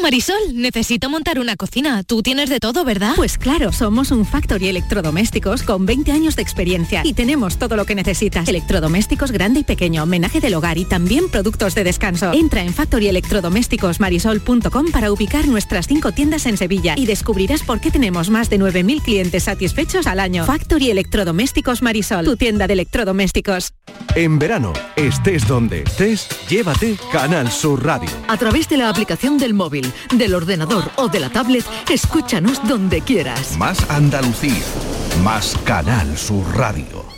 Marisol, necesito montar una cocina. Tú tienes de todo, ¿verdad? Pues claro, somos un Factory Electrodomésticos con 20 años de experiencia y tenemos todo lo que necesitas. Electrodomésticos grande y pequeño, homenaje del hogar y también productos de descanso. Entra en factoryelectrodomésticosmarisol.com para ubicar nuestras cinco tiendas en Sevilla y descubrirás por qué tenemos más de 9.000 clientes satisfechos al año. Factory Electrodomésticos Marisol, tu tienda de electrodomésticos. En verano, estés donde estés, llévate Canal Sur Radio. A través de la aplicación del móvil, del ordenador o de la tablet, escúchanos donde quieras. Más Andalucía, más Canal Sur Radio.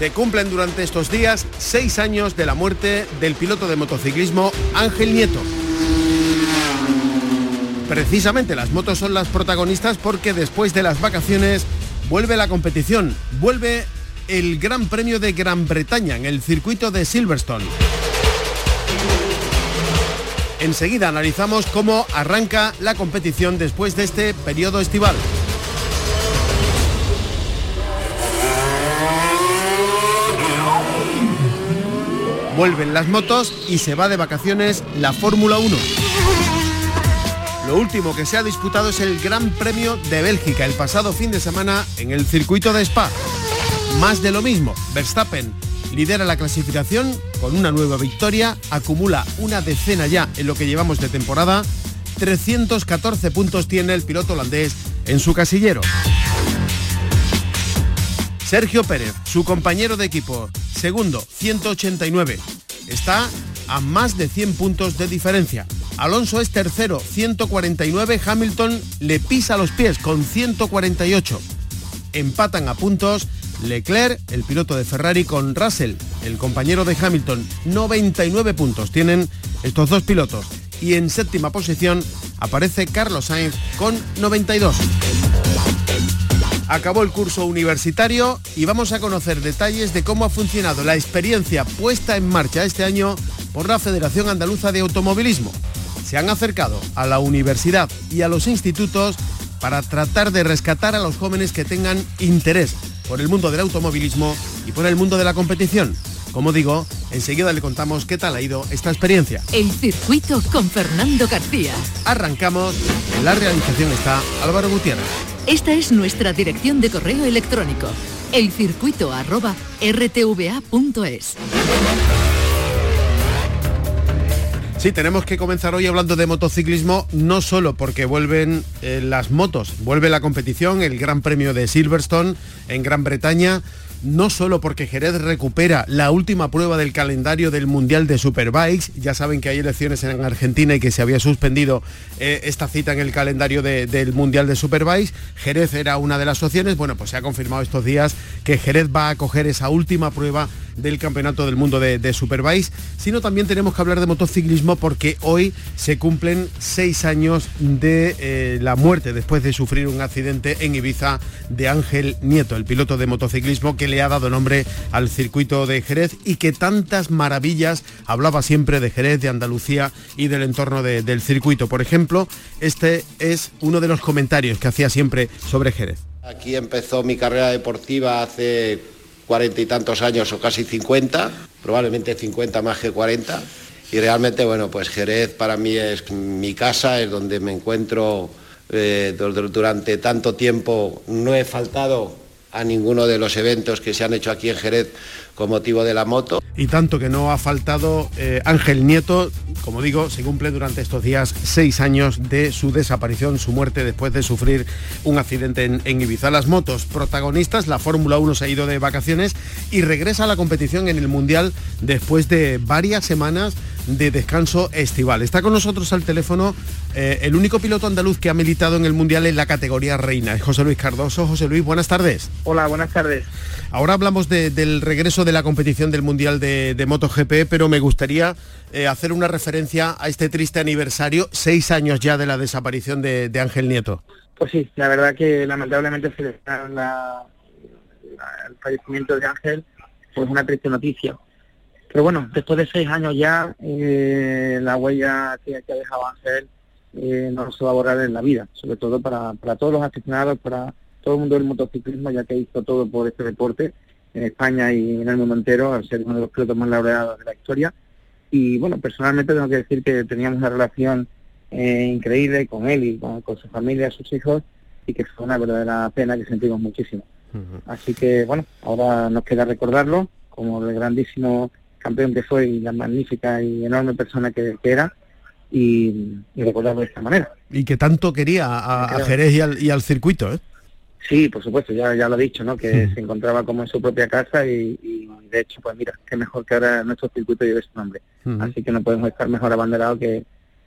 Se cumplen durante estos días seis años de la muerte del piloto de motociclismo Ángel Nieto. Precisamente las motos son las protagonistas porque después de las vacaciones vuelve la competición, vuelve el Gran Premio de Gran Bretaña en el circuito de Silverstone. Enseguida analizamos cómo arranca la competición después de este periodo estival. Vuelven las motos y se va de vacaciones la Fórmula 1. Lo último que se ha disputado es el Gran Premio de Bélgica el pasado fin de semana en el circuito de Spa. Más de lo mismo, Verstappen lidera la clasificación con una nueva victoria, acumula una decena ya en lo que llevamos de temporada, 314 puntos tiene el piloto holandés en su casillero. Sergio Pérez, su compañero de equipo, segundo, 189. Está a más de 100 puntos de diferencia. Alonso es tercero, 149. Hamilton le pisa los pies con 148. Empatan a puntos Leclerc, el piloto de Ferrari, con Russell, el compañero de Hamilton. 99 puntos tienen estos dos pilotos. Y en séptima posición aparece Carlos Sainz con 92. Acabó el curso universitario y vamos a conocer detalles de cómo ha funcionado la experiencia puesta en marcha este año por la Federación Andaluza de Automovilismo. Se han acercado a la universidad y a los institutos para tratar de rescatar a los jóvenes que tengan interés por el mundo del automovilismo y por el mundo de la competición. Como digo, enseguida le contamos qué tal ha ido esta experiencia. El circuito con Fernando García. Arrancamos. En la realización está Álvaro Gutiérrez. Esta es nuestra dirección de correo electrónico, elcircuito@rtva.es. Sí, tenemos que comenzar hoy hablando de motociclismo, no solo porque vuelven eh, las motos, vuelve la competición, el Gran Premio de Silverstone en Gran Bretaña, no solo porque Jerez recupera la última prueba del calendario del Mundial de Superbikes, ya saben que hay elecciones en Argentina y que se había suspendido eh, esta cita en el calendario del Mundial de Superbikes, Jerez era una de las opciones, bueno, pues se ha confirmado estos días que Jerez va a coger esa última prueba del Campeonato del Mundo de, de sino también tenemos que hablar de motociclismo porque hoy se cumplen seis años de eh, la muerte después de sufrir un accidente en Ibiza de Ángel Nieto, el piloto de motociclismo que le ha dado nombre al circuito de Jerez y que tantas maravillas hablaba siempre de Jerez, de Andalucía y del entorno del circuito. Por ejemplo, este es uno de los comentarios que hacía siempre sobre Jerez. Aquí empezó mi carrera deportiva hace cuarenta y tantos años o casi 50, probablemente 50 más que 40. Y realmente, bueno, pues Jerez para mí es mi casa, es donde me encuentro eh, durante tanto tiempo. No he faltado a ninguno de los eventos que se han hecho aquí en Jerez con motivo de la moto. Y tanto que no ha faltado eh, Ángel Nieto, como digo, se cumple durante estos días seis años de su desaparición, su muerte después de sufrir un accidente en, en Ibiza. Las motos protagonistas, la Fórmula 1 se ha ido de vacaciones y regresa a la competición en el Mundial después de varias semanas de descanso estival. Está con nosotros al teléfono eh, el único piloto andaluz que ha militado en el Mundial en la categoría reina, es José Luis Cardoso. José Luis, buenas tardes. Hola, buenas tardes. Ahora hablamos del regreso de la competición del Mundial de, MotoGP, pero me gustaría eh, hacer una referencia a este triste aniversario, seis años ya de la desaparición de, Ángel Nieto. Pues sí, la verdad que lamentablemente se el fallecimiento de Ángel, pues una triste noticia. Pero bueno, después de seis años ya, eh, la huella que, ha dejado Ángel eh, no se va a borrar en la vida, sobre todo para, para todos los aficionados, para todo el mundo del motociclismo, ya que hizo todo por este deporte en España y en el mundo entero, al ser uno de los pilotos más laureados de la historia. Y bueno, personalmente tengo que decir que teníamos una relación eh, increíble con él y con, su familia, sus hijos, y que fue una verdadera pena que sentimos muchísimo. Así que bueno, ahora nos queda recordarlo como el grandísimo campeón que fue y la magnífica y enorme persona que, era y, recordarlo de esta manera. Y que tanto quería a, Jerez y al, y al circuito, ¿eh? Sí, por supuesto, ya, ya lo he dicho, ¿no? Que se encontraba como en su propia casa y, de hecho, pues mira, qué mejor que ahora nuestro circuito lleve su nombre. Así que no podemos estar mejor abanderados que,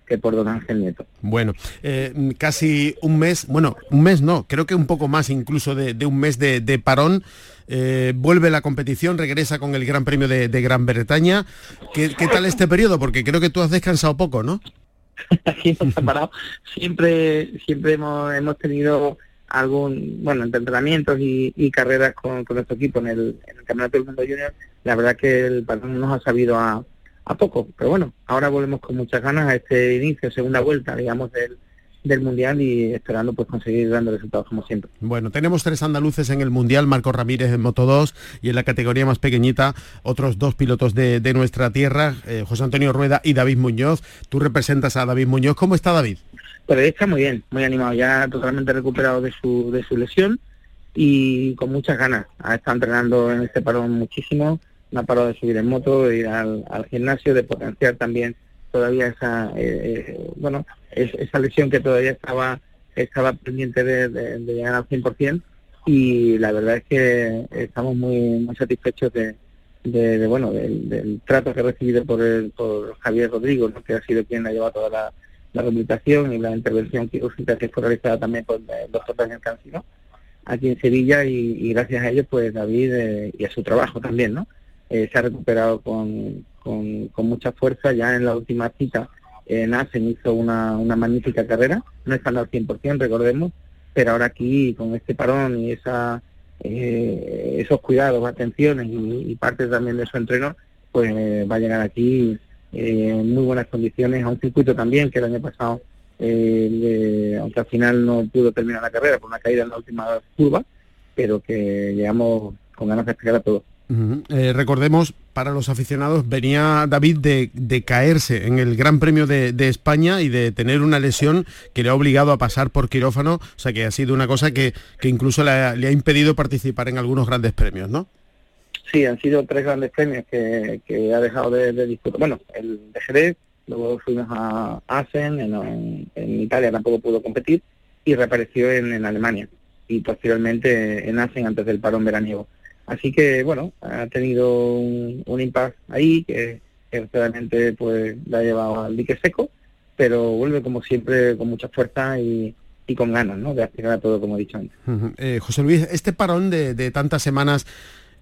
que por don Ángel Nieto. Bueno, eh, casi un mes, bueno, un mes no, creo que un poco más incluso de, un mes de, parón. Eh, vuelve la competición, regresa con el Gran Premio de, Gran Bretaña. ¿Qué, tal este periodo? Porque creo que tú has descansado poco, ¿no? Siempre, siempre hemos, hemos tenido algún, bueno, entrenamientos y, carreras con, nuestro equipo en el, Campeonato del Mundo Junior, la verdad que el patrón nos ha sabido a, a poco, pero bueno, ahora volvemos con muchas ganas a este inicio, segunda vuelta, digamos, del, del Mundial y esperando pues conseguir grandes resultados como siempre. Bueno, tenemos tres andaluces en el Mundial, Marco Ramírez en Moto 2 y en la categoría más pequeñita otros dos pilotos de, nuestra tierra, eh, José Antonio Rueda y David Muñoz. Tú representas a David Muñoz, ¿cómo está David? Pues está muy bien, muy animado, ya totalmente recuperado de su, de su lesión y con muchas ganas. Ha estado entrenando en este parón muchísimo, no ha parado de subir en moto, de ir al, gimnasio, de potenciar también todavía esa, eh, eh, bueno, esa lesión que todavía estaba estaba pendiente de, llegar al 100% y la verdad es que estamos muy, muy satisfechos de, de, bueno del, trato que he recibido por, el, por Javier Rodrigo, que ha sido quien ha llevado toda la, la rehabilitación y la intervención quirúrgica que fue realizada también por el doctor Daniel Cancino aquí en Sevilla. Y, gracias a ellos pues David eh, y a su trabajo también no eh, se ha recuperado con, con, mucha fuerza ya en la última cita en Asen hizo una, una magnífica carrera no están al 100% recordemos pero ahora aquí con este parón y esa eh, esos cuidados atenciones y, y parte también de su entreno pues va a llegar aquí eh, en muy buenas condiciones a un circuito también que el año pasado, eh, aunque al final no pudo terminar la carrera por una caída en la última curva, pero que llegamos con ganas de explicar a todos. Eh, recordemos, para los aficionados, venía David de, caerse en el Gran Premio de, España y de tener una lesión que le ha obligado a pasar por quirófano, o sea que ha sido una cosa que, incluso le ha impedido participar en algunos grandes premios, ¿no? Sí, han sido tres grandes premios que, ha dejado de, disputar. Bueno, el de Jerez, luego fuimos a Asen, en, Italia tampoco pudo competir, y reapareció en, Alemania, y posteriormente en Asen antes del parón veraniego. Así que, bueno, ha tenido un, un impasse ahí que, realmente pues la ha llevado al dique seco, pero vuelve como siempre con mucha fuerza y, con ganas ¿no? de aspirar a todo, como he dicho antes. Eh, José Luis, este parón de, de tantas semanas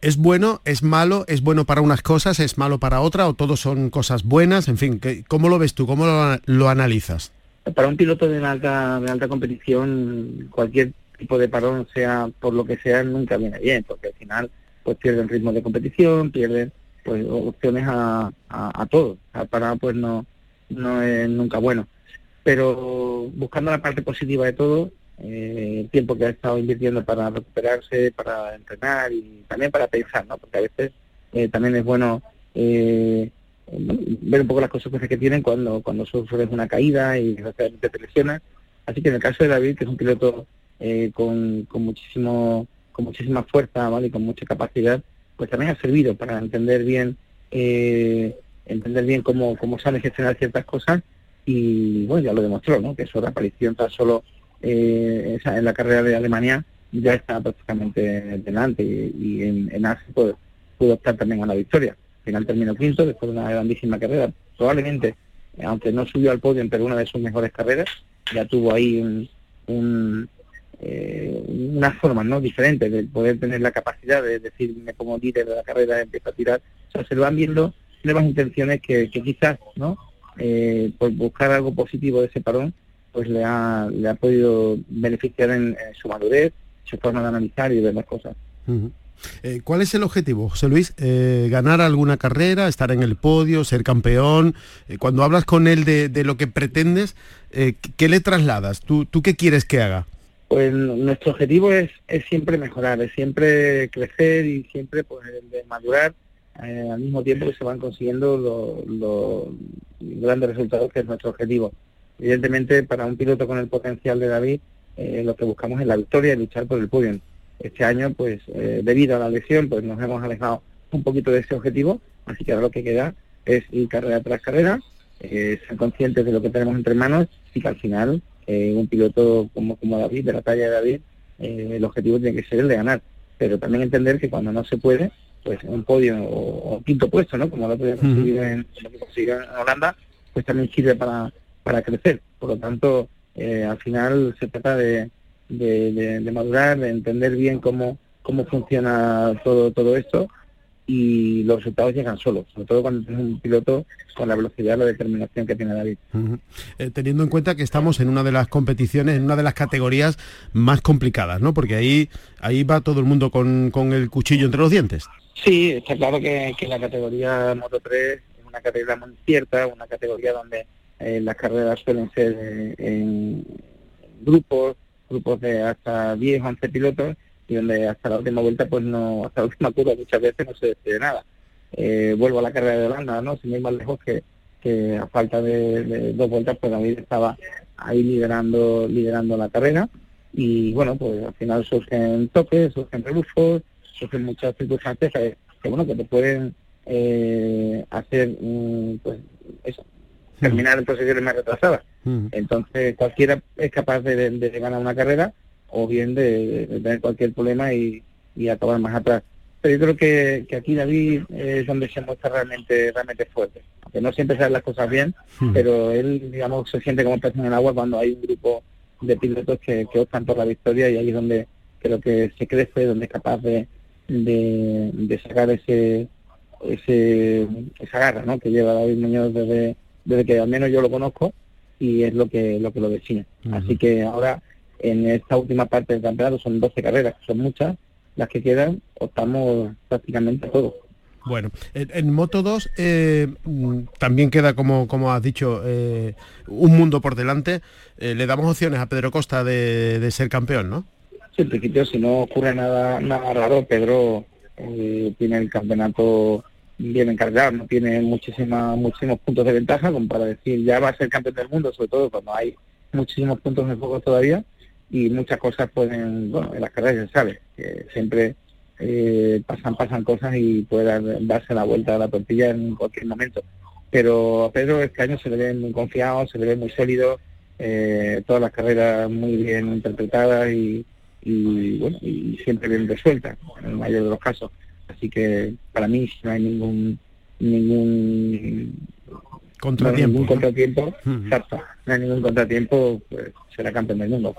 ¿Es bueno, es malo, es bueno para unas cosas, es malo para otras o todos son cosas buenas? En fin, ¿cómo lo ves tú? ¿Cómo lo, analizas? Para un piloto de alta, de alta competición, cualquier tipo de parón, sea por lo que sea, nunca viene bien, porque al final pues pierden ritmo de competición, pierden pues opciones a, a, a todo. El parado pues no, no es nunca bueno. Pero buscando la parte positiva de todo, eh, el tiempo que ha estado invirtiendo para recuperarse, para entrenar y también para pensar, ¿no? Porque a veces eh, también es bueno eh, ver un poco las consecuencias que tienen cuando cuando sufres una caída y te lesionas. Así que en el caso de David, que es un piloto con, con muchísimo con muchísima fuerza, ¿vale? Y con mucha capacidad, pues también ha servido para entender bien entender bien cómo, cómo sabe gestionar ciertas cosas y bueno, ya lo demostró, ¿no? Que su reaparición tan solo eh, en la carrera de Alemania ya está prácticamente delante y, en, en Asia pudo, optar también a la victoria. Al final terminó quinto después de una grandísima carrera. Probablemente, aunque no subió al podio, pero una de sus mejores carreras, ya tuvo ahí un, un eh, unas formas ¿no? diferentes de poder tener la capacidad de decirme como líder de la carrera empiezo a tirar. O sea, se viendo nuevas intenciones que, quizás, ¿no? Eh, por buscar algo positivo de ese parón, pues le ha, le ha podido beneficiar en, su madurez, su forma de analizar y ver las cosas. Eh, ¿Cuál es el objetivo, José Luis? Eh, ¿Ganar alguna carrera, estar en el podio, ser campeón? Cuando hablas con él de, de lo que pretendes, ¿qué le trasladas? ¿Tú, ¿Tú qué quieres que haga? Pues nuestro objetivo es, es siempre mejorar, es siempre crecer y siempre pues, de madurar al mismo tiempo que se van consiguiendo los grandes resultados que es nuestro objetivo. Evidentemente, para un piloto con el potencial de David, eh, lo que buscamos es la victoria y luchar por el podio. Este año, pues, eh, debido a la lesión, pues nos hemos alejado un poquito de ese objetivo, así que ahora lo que queda es ir carrera tras carrera, eh, ser conscientes de lo que tenemos entre manos y que al final un piloto como, como David, de la talla de David, el objetivo tiene que ser el de ganar, pero también entender que cuando no se puede, pues un podio o, quinto puesto, ¿no? Como lo podemos conseguir en, en Holanda, pues también sirve para para crecer. Por lo tanto, eh, al final se trata de, de, madurar, de entender bien cómo, cómo funciona todo, todo esto y los resultados llegan solos, sobre todo cuando tienes un piloto con la velocidad la determinación que tiene David. Eh, teniendo en cuenta que estamos en una de las competiciones, en una de las categorías más complicadas, ¿no? Porque ahí, ahí va todo el mundo con, con el cuchillo entre los dientes. Sí, está claro que, que la categoría Moto 3 es una categoría muy cierta, una categoría donde eh, las carreras suelen ser eh, en grupos, grupos de hasta 10 o 11 pilotos, y donde hasta la última vuelta, pues no, hasta la última curva muchas veces no se decide nada. Eh, vuelvo a la carrera de Holanda, ¿no? Sin ir más lejos que, que a falta de, dos vueltas, pues David estaba ahí liderando, liderando la carrera, y bueno, pues al final surgen toques, surgen rebufos, surgen muchas circunstancias que, bueno, que te pueden hacer, mm, pues eso, terminar en posiciones más retrasadas. Entonces cualquiera es capaz de, ganar una carrera o bien de, tener cualquier problema y, acabar más atrás. Pero yo creo que, aquí David es donde se muestra realmente realmente fuerte. Aunque no siempre salen las cosas bien, pero él, digamos, se siente como pez en el agua cuando hay un grupo de pilotos que, que optan por la victoria y ahí es donde creo que se crece, donde es capaz de, de, sacar ese, ese esa garra ¿no? que lleva David Muñoz desde desde que al menos yo lo conozco y es lo que lo que lo define. Así que ahora en esta última parte del campeonato son 12 carreras, son muchas, las que quedan optamos prácticamente a todo. Bueno, en, Moto 2 eh, también queda, como, como has dicho, eh, un mundo por delante. Eh, le damos opciones a Pedro Costa de, de, ser campeón, ¿no? Sí, en principio, si no ocurre nada, nada raro, Pedro tiene el campeonato bien encargado, no tiene muchísima, muchísimos puntos de ventaja como para decir ya va a ser campeón del mundo, sobre todo cuando hay muchísimos puntos en juego todavía y muchas cosas pueden, bueno, en las carreras se sabe, que siempre eh, pasan, pasan cosas y puede darse la vuelta a la tortilla en cualquier momento. Pero a Pedro este año se le ve muy confiado, se le ve muy sólido, eh, todas las carreras muy bien interpretadas y, y bueno, y siempre bien resueltas en el mayor de los casos. Así que para mí no hay ningún ningún contratiempo. ningún contratiempo, exacto, no hay ningún contratiempo, pues será campeón del mundo,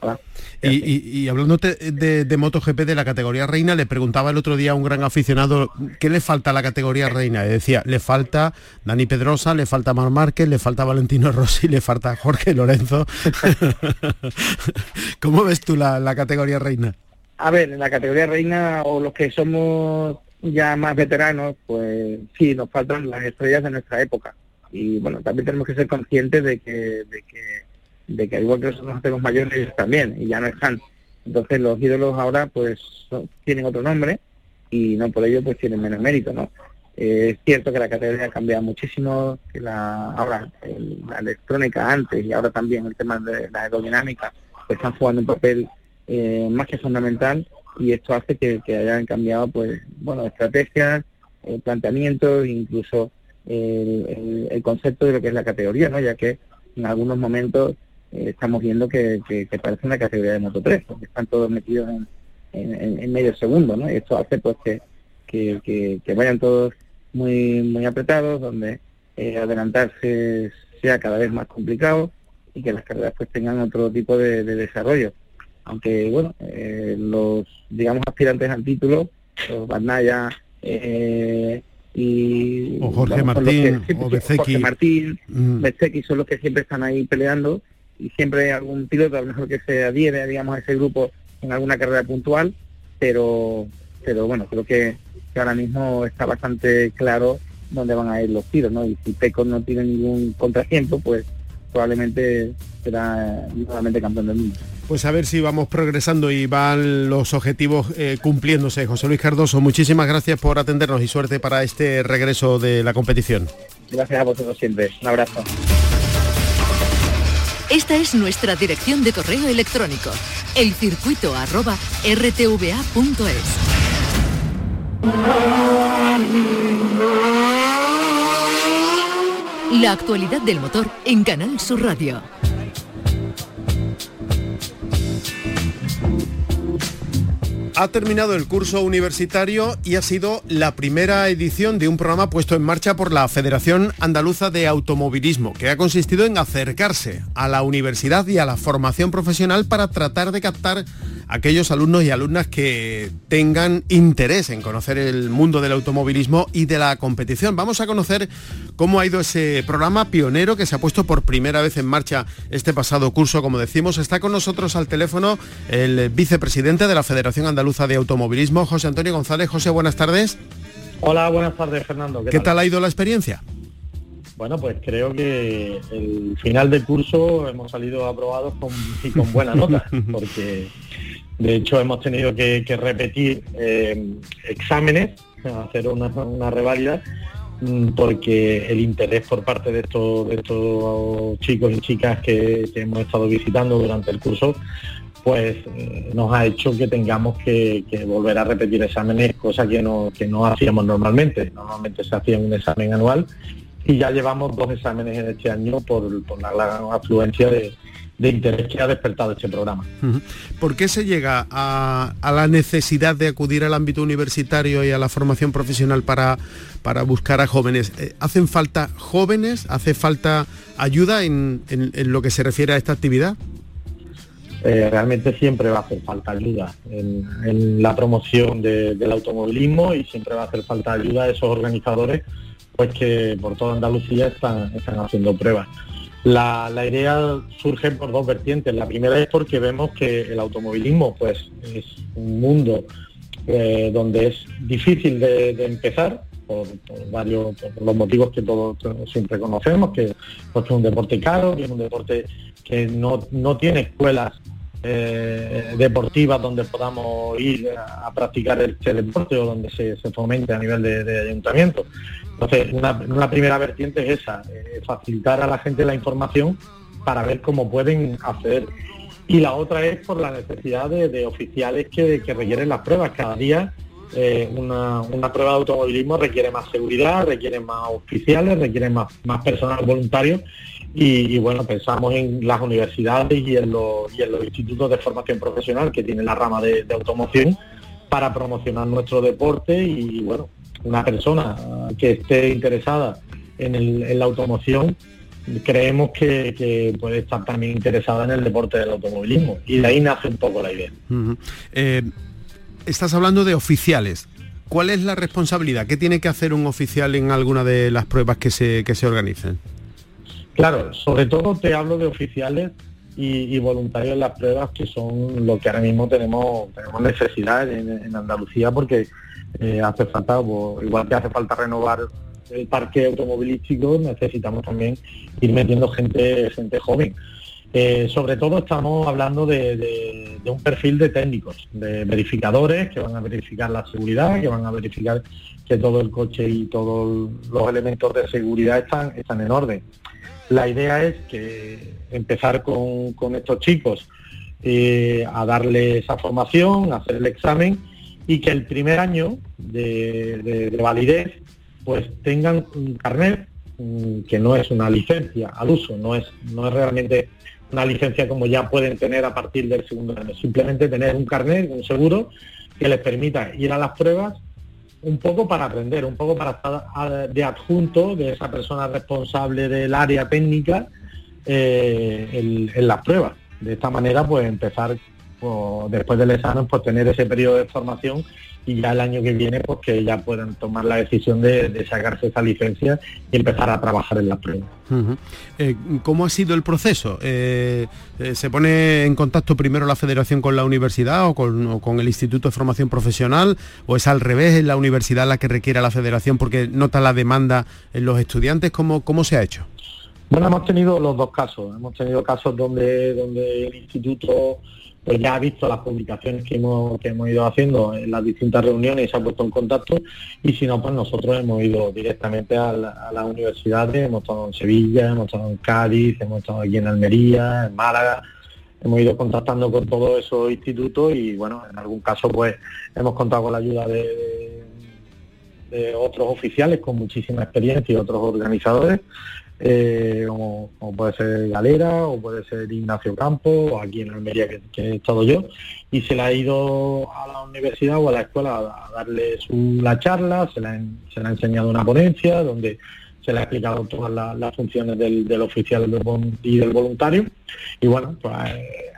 Y, hablando de, de, MotoGP de la categoría reina, le preguntaba el otro día a un gran aficionado qué le falta a la categoría reina. Y decía, le falta Dani Pedrosa, le falta Mar Márquez, le falta Valentino Rossi, le falta Jorge Lorenzo. ¿Cómo ves tú la, la categoría reina? A ver, en la categoría reina o los que somos ya más veteranos, pues sí, nos faltan las estrellas de nuestra época. Y bueno, también tenemos que ser conscientes de que, de que, de que igual que nosotros hacemos mayores, también, y ya no están. Entonces los ídolos ahora pues tienen otro nombre y no por ello pues tienen menos mérito, ¿no? Eh, es cierto que la categoría ha cambiado muchísimo, que la ahora la electrónica antes y ahora también el tema de la aerodinámica pues, están jugando un papel eh, más que fundamental y esto hace que, hayan cambiado pues bueno estrategias, eh, planteamientos, incluso el, concepto de lo que es la categoría, ¿no? ya que en algunos momentos eh, estamos viendo que, parece una categoría de Moto 3, porque están todos metidos en, medio segundo, ¿no? y esto hace pues que, que, vayan todos muy muy apretados, donde eh, adelantarse sea cada vez más complicado y que las carreras pues tengan otro tipo de desarrollo aunque bueno, eh, los digamos aspirantes al título, los Barnaya eh, y o Jorge Martín o Jorge Martín, mm. son los que siempre están ahí peleando y siempre hay algún piloto a lo mejor que se adhiere digamos a ese grupo en alguna carrera puntual, pero pero bueno, creo que, ahora mismo está bastante claro dónde van a ir los tiros, ¿no? Y si Peco no tiene ningún contratiempo, pues probablemente será nuevamente campeón del mundo. Pues a ver si vamos progresando y van los objetivos eh, cumpliéndose. José Luis Cardoso, muchísimas gracias por atendernos y suerte para este regreso de la competición. Gracias a vosotros siempre. Un abrazo. Esta es nuestra dirección de correo electrónico, elcircuito La actualidad del motor en Canal Sur Radio. Ha terminado el curso universitario y ha sido la primera edición de un programa puesto en marcha por la Federación Andaluza de Automovilismo, que ha consistido en acercarse a la universidad y a la formación profesional para tratar de captar aquellos alumnos y alumnas que tengan interés en conocer el mundo del automovilismo y de la competición. Vamos a conocer cómo ha ido ese programa pionero que se ha puesto por primera vez en marcha este pasado curso. Como decimos, está con nosotros al teléfono el vicepresidente de la Federación Andaluza de Automovilismo, José Antonio González. José, buenas tardes. Hola, buenas tardes, Fernando. ¿Qué, tal? ha ido la experiencia? Bueno, pues creo que el final del curso hemos salido aprobados con, y con buena nota, porque de hecho, hemos tenido que, repetir eh, exámenes, hacer una, una reválida, mm, porque el interés por parte de estos, chicos y chicas que, hemos estado visitando durante el curso, pues eh, nos ha hecho que tengamos que, volver a repetir exámenes, cosa que no hacíamos normalmente. Normalmente se hacía un examen anual y ya llevamos dos exámenes en este año por, por la gran afluencia de, de interés que ha despertado este programa. ¿Por qué se llega a, la necesidad de acudir al ámbito universitario y a la formación profesional para, para buscar a jóvenes? Eh, ¿Hacen falta jóvenes? ¿Hace falta ayuda en, lo que se refiere a esta actividad? Eh, realmente siempre va a hacer falta ayuda en, la promoción del automovilismo y siempre va a hacer falta ayuda a esos organizadores pues que por toda Andalucía están, están haciendo pruebas. La, idea surge por dos vertientes. La primera es porque vemos que el automovilismo pues, es un mundo eh, donde es difícil de, empezar por, varios los motivos que todos, siempre conocemos, que, pues, es un deporte caro, que es un deporte que no, tiene escuelas eh, deportivas donde podamos ir a, practicar este deporte o donde se, fomente a nivel de ayuntamiento. Entonces, una, primera vertiente es esa, eh, facilitar a la gente la información para ver cómo pueden hacer. Y la otra es por la necesidad de, oficiales que, requieren las pruebas. Cada día eh, una, prueba de automovilismo requiere más seguridad, requiere más oficiales, requiere más, más personal voluntario y, bueno, pensamos en las universidades y en, los, institutos de formación profesional que tienen la rama de, automoción para promocionar nuestro deporte y bueno, una persona que esté interesada en, la automoción, creemos que, puede estar también interesada en el deporte del automovilismo. Y de ahí nace un poco la idea. Estás hablando de oficiales. ¿Cuál es la responsabilidad? ¿Qué tiene que hacer un oficial en alguna de las pruebas que se, que se organicen? Claro, sobre todo te hablo de oficiales y, voluntarios en las pruebas, que son lo que ahora mismo tenemos, tenemos necesidad en, Andalucía, porque eh, hace falta, igual que hace falta renovar el parque automovilístico, necesitamos también ir metiendo gente, gente joven. Eh, sobre todo estamos hablando de, un perfil de técnicos, de verificadores que van a verificar la seguridad, que van a verificar que todo el coche y todos los elementos de seguridad están, están en orden. La idea es que empezar con, estos chicos eh, a darle esa formación, hacer el examen y que el primer año de, validez pues tengan un carnet mm, que no es una licencia al uso, no es, no es realmente una licencia como ya pueden tener a partir del segundo año, simplemente tener un carnet, un seguro que les permita ir a las pruebas un poco para aprender, un poco para estar de adjunto de esa persona responsable del área técnica eh, en, las pruebas. De esta manera, pues empezar pues, después del examen, pues tener ese periodo de formación y ya el año que viene, pues que ya puedan tomar la decisión de, sacarse esa licencia y empezar a trabajar en las pruebas. Eh, ¿Cómo ha sido el proceso? Eh, ¿Se pone en contacto primero la federación con la universidad o con, el Instituto de Formación Profesional? ¿O es al revés, en la universidad la que requiere a la federación porque nota la demanda en los estudiantes? ¿Cómo, cómo se ha hecho? Bueno, hemos tenido los dos casos. Hemos tenido casos donde, donde el instituto pues ya ha visto las publicaciones que hemos, que hemos ido haciendo en las distintas reuniones y se ha puesto en contacto. Y si no, pues nosotros hemos ido directamente a, las universidades, hemos estado en Sevilla, hemos estado en Cádiz, hemos estado aquí en Almería, en Málaga, hemos ido contactando con todos esos institutos y bueno, en algún caso pues hemos contado con la ayuda de, de otros oficiales con muchísima experiencia y otros organizadores eh, como, puede ser Galera, o puede ser Ignacio Campo, o aquí en Almería que, he estado yo, y se le ha ido a la universidad o a la escuela a darle su, la charla, se le, ha, se le ha enseñado una ponencia donde se le ha explicado todas las, funciones del, oficial y del voluntario. Y bueno, pues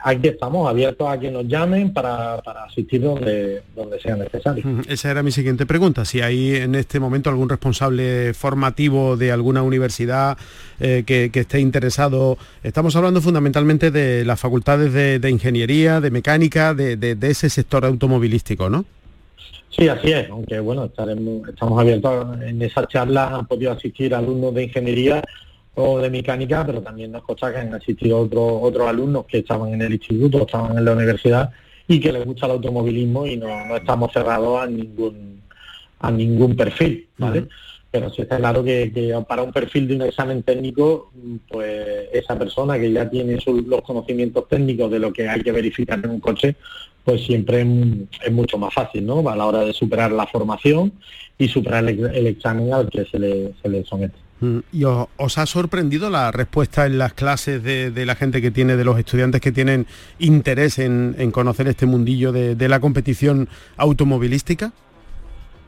aquí estamos abiertos a que nos llamen para, asistir donde, donde sea necesario. Esa era mi siguiente pregunta, si hay en este momento algún responsable formativo de alguna universidad eh, que, esté interesado. Estamos hablando fundamentalmente de las facultades de, ingeniería, de mecánica, de, de ese sector automovilístico, ¿no? Sí, así es, aunque bueno, estaremos, estamos abiertos en esas charlas, han podido asistir alumnos de ingeniería o de mecánica, pero también nos consta que han asistido otros otros alumnos que estaban en el instituto, estaban en la universidad y que les gusta el automovilismo y no, estamos cerrados a ningún a ningún perfil, ¿vale? Pero sí está claro que, para un perfil de un examen técnico, pues esa persona que ya tiene los conocimientos técnicos de lo que hay que verificar en un coche, pues siempre es, mucho más fácil, ¿no? A la hora de superar la formación y superar el, examen al que se le, se le somete. Mm, ¿Y os, ha sorprendido la respuesta en las clases de, la gente que tiene, de los estudiantes que tienen interés en, conocer este mundillo de, la competición automovilística?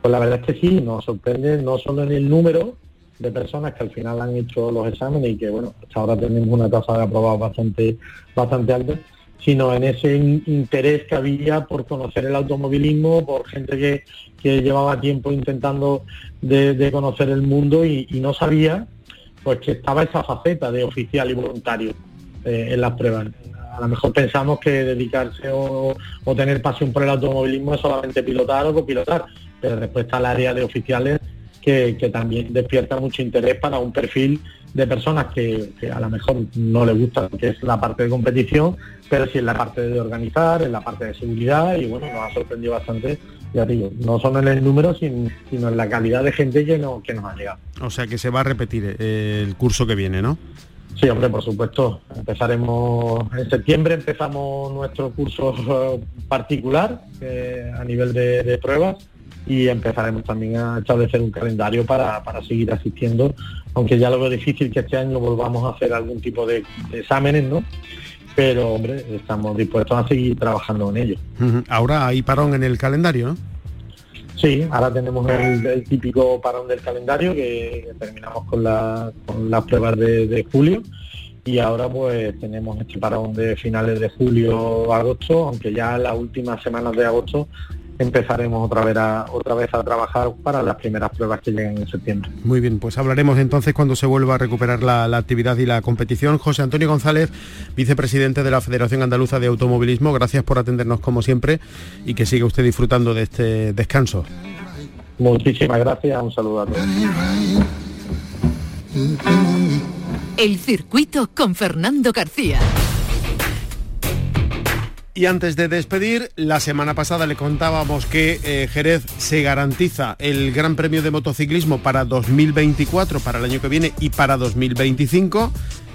Pues la verdad es que sí, nos sorprende no solo en el número de personas que al final han hecho los exámenes y que bueno, hasta ahora tenemos una tasa de aprobados bastante, bastante alta, sino en ese interés que había por conocer el automovilismo, por gente que, llevaba tiempo intentando de, conocer el mundo y, no sabía pues que estaba esa faceta de oficial y voluntario eh, en las pruebas. A lo mejor pensamos que dedicarse o, tener pasión por el automovilismo es solamente pilotar o copilotar, pero después está el área de oficiales que, que también despierta mucho interés para un perfil de personas que, a lo mejor no les gusta que es la parte de competición, pero sí en la parte de organizar, en la parte de seguridad y bueno, nos ha sorprendido bastante, ya digo, no solo en el número, sino, en la calidad de gente que, no, que nos ha llegado. O sea que se va a repetir eh, el curso que viene, ¿no? Sí, hombre, por supuesto. Empezaremos en septiembre, empezamos nuestro curso particular eh, a nivel de pruebas y empezaremos también a establecer un calendario para, seguir asistiendo, aunque ya lo veo difícil que este año volvamos a hacer algún tipo de, exámenes, ¿no? Pero, hombre, estamos dispuestos a seguir trabajando en ello. Ahora hay parón en el calendario, ¿no? Sí, ahora tenemos el, típico parón del calendario que terminamos con, las pruebas de, julio y ahora pues tenemos este parón de finales de julio agosto, aunque ya las últimas semanas de agosto empezaremos otra vez a otra vez a trabajar para las primeras pruebas que lleguen en septiembre. Muy bien, pues hablaremos entonces cuando se vuelva a recuperar la, la, actividad y la competición. José Antonio González, vicepresidente de la Federación Andaluza de Automovilismo, gracias por atendernos como siempre y que siga usted disfrutando de este descanso. Muchísimas gracias, un saludo a todos. El circuito con Fernando García. Y antes de despedir, la semana pasada le contábamos que eh, Jerez se garantiza el Gran Premio de Motociclismo para 2024, para el año que viene y para 2025.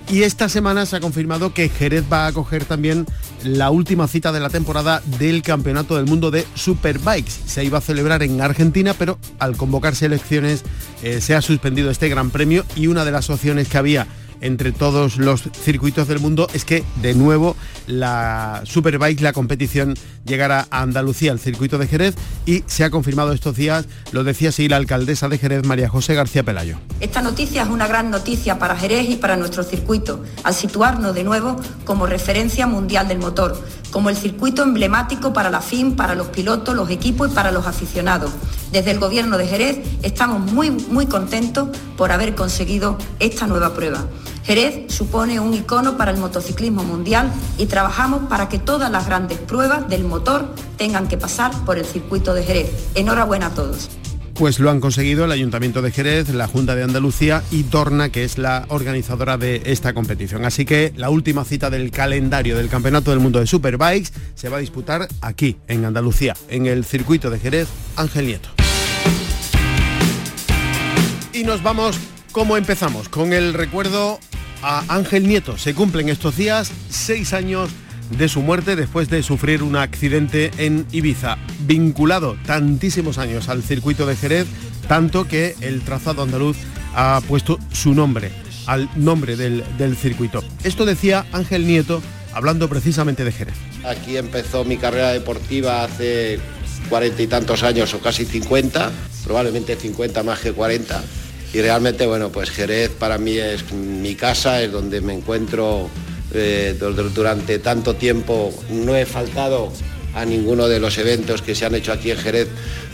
Y esta semana se ha confirmado que Jerez va a acoger también la última cita de la temporada del Campeonato del Mundo de Superbikes. Se iba a celebrar en Argentina, pero al convocarse elecciones eh, se ha suspendido este Gran Premio y una de las opciones que había entre todos los circuitos del mundo es que de nuevo la Superbike, la competición, llegará a Andalucía, al circuito de Jerez, y se ha confirmado estos días, lo decía así la alcaldesa de Jerez, María José García Pelayo. Esta noticia es una gran noticia para Jerez y para nuestro circuito, al situarnos de nuevo como referencia mundial del motor, como el circuito emblemático para la FIM, para los pilotos, los equipos y para los aficionados. Desde el Gobierno de Jerez estamos muy, muy contentos por haber conseguido esta nueva prueba. Jerez supone un icono para el motociclismo mundial y trabajamos para que todas las grandes pruebas del motor tengan que pasar por el circuito de Jerez. Enhorabuena a todos. Pues lo han conseguido el Ayuntamiento de Jerez, la Junta de Andalucía y Dorna, que es la organizadora de esta competición. Así que la última cita del calendario del Campeonato del Mundo de Superbikes se va a disputar aquí, en Andalucía, en el circuito de Jerez Ángel Nieto. Y nos vamos como empezamos, con el recuerdo a Ángel Nieto. Se cumplen estos días seis años de su muerte después de sufrir un accidente en Ibiza, vinculado tantísimos años al circuito de Jerez, tanto que el trazado andaluz ha puesto su nombre al nombre del, del circuito. Esto decía Ángel Nieto hablando precisamente de Jerez. Aquí empezó mi carrera deportiva hace cuarenta y tantos años o casi 50, probablemente 50 más que 40 y realmente, bueno, pues Jerez para mí es mi casa, es donde me encuentro eh, durante tanto tiempo. No he faltado a ninguno de los eventos que se han hecho aquí en Jerez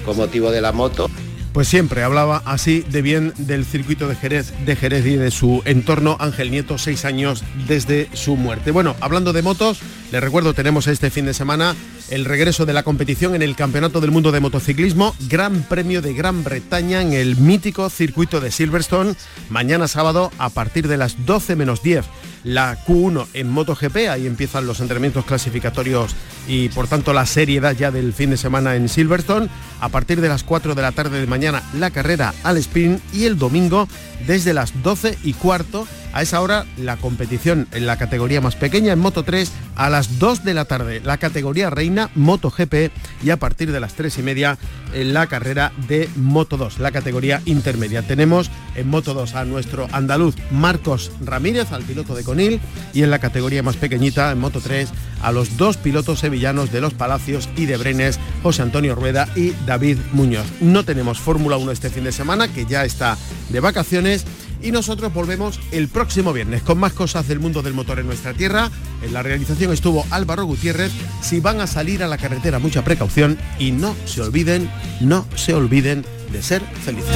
con motivo de la moto. Pues siempre hablaba así de bien del circuito de Jerez, de Jerez y de su entorno. Ángel Nieto, seis años desde su muerte. Bueno, hablando de motos, les recuerdo, tenemos este fin de semana el regreso de la competición en el Campeonato del Mundo de Motociclismo, Gran Premio de Gran Bretaña en el mítico circuito de Silverstone, mañana sábado a partir de las 12 menos 10. La Q1 en MotoGP, ahí empiezan los entrenamientos clasificatorios y por tanto la seriedad ya del fin de semana en Silverstone. A partir de las 4 de la tarde de mañana la carrera al sprint y el domingo desde las 12 y cuarto a esa hora la competición en la categoría más pequeña, en Moto 3, a las 2 de la tarde la categoría reina Moto GP y a partir de las 3 y media en la carrera de Moto 2, la categoría intermedia. Tenemos en Moto 2 a nuestro andaluz Marcos Ramírez, al piloto de Conil, y en la categoría más pequeñita, en Moto 3, a los dos pilotos sevillanos de Los Palacios y de Brenes, José Antonio Rueda y David Muñoz. No tenemos Fórmula 1 este fin de semana, que ya está de vacaciones y nosotros volvemos el próximo viernes con más cosas del mundo del motor en nuestra tierra. En la realización estuvo Álvaro Gutiérrez. Si van a salir a la carretera, mucha precaución y no se olviden, no se olviden de ser felices.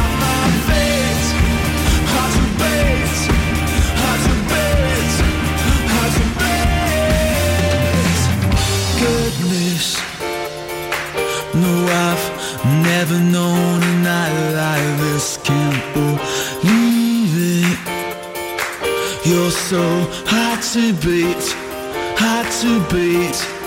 to beat, hard to beat.